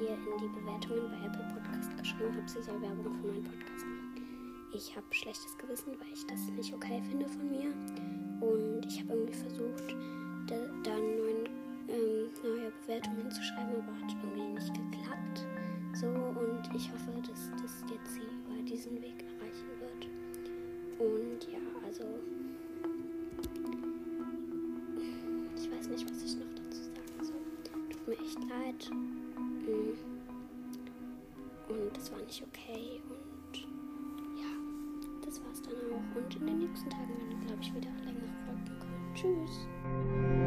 ihr in die Bewertungen bei Apple Podcast geschrieben habe, sie soll Werbung für meinen Podcast machen. Ich habe schlechtes Gewissen, weil ich das nicht okay finde von mir. Und ich habe irgendwie versucht, da, da neuen, ähm, neue Bewertungen zu schreiben, aber hat irgendwie nicht geklappt. So, und ich hoffe, dass das jetzt sie über diesen Weg erreichen wird. Und ja, also ich weiß nicht, was ich noch dazu sagen soll. Tut mir echt leid. Mm. Und das war nicht okay. Und ja, das war's dann auch. Und in den nächsten Tagen werden, glaube ich, wieder längere Folgen kommen. Tschüss.